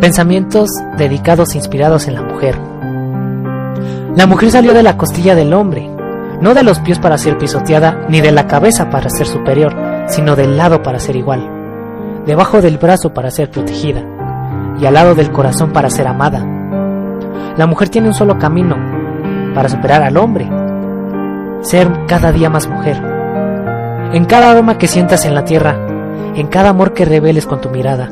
Pensamientos dedicados e inspirados en la mujer. La mujer salió de la costilla del hombre, no de los pies para ser pisoteada, ni de la cabeza para ser superior, sino del lado para ser igual, debajo del brazo para ser protegida, y al lado del corazón para ser amada. La mujer tiene un solo camino, para superar al hombre, ser cada día más mujer. En cada aroma que sientas en la tierra, en cada amor que reveles con tu mirada,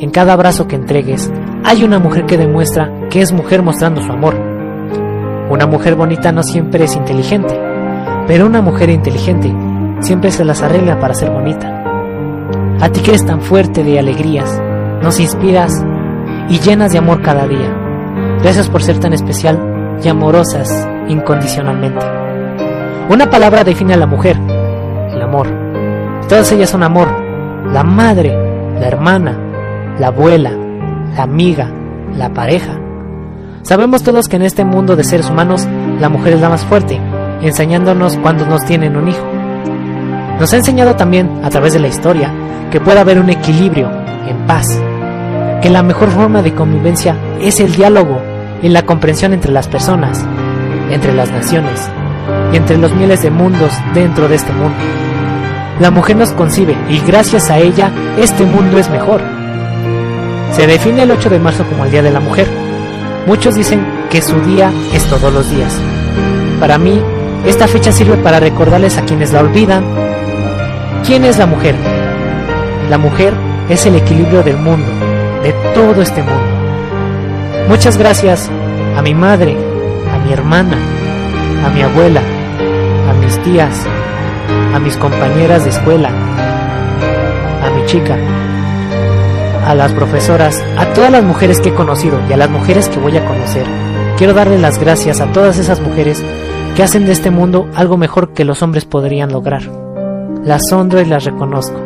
en cada abrazo que entregues, hay una mujer que demuestra que es mujer mostrando su amor. Una mujer bonita no siempre es inteligente, pero una mujer inteligente siempre se las arregla para ser bonita. A ti que eres tan fuerte de alegrías, nos inspiras y llenas de amor cada día. Gracias por ser tan especial y amorosas incondicionalmente. Una palabra define a la mujer, el amor. Todas ellas son amor, la madre, la hermana, la abuela, la amiga, la pareja. Sabemos todos que en este mundo de seres humanos la mujer es la más fuerte, enseñándonos cuando nos tienen un hijo. Nos ha enseñado también, a través de la historia, que puede haber un equilibrio, en paz, que la mejor forma de convivencia es el diálogo y la comprensión entre las personas, entre las naciones y entre los miles de mundos dentro de este mundo. La mujer nos concibe y gracias a ella este mundo es mejor. Se define el 8 de marzo como el Día de la Mujer. Muchos dicen que su día es todos los días. Para mí, esta fecha sirve para recordarles a quienes la olvidan ¿Quién es la mujer? La mujer es el equilibrio del mundo, de todo este mundo. Muchas gracias a mi madre, a mi hermana, a mi abuela, a mis tías, a mis compañeras de escuela, a mi chica, a las profesoras, a todas las mujeres que he conocido y a las mujeres que voy a conocer. Quiero darle las gracias a todas esas mujeres que hacen de este mundo algo mejor que los hombres podrían lograr. Las honro y las reconozco.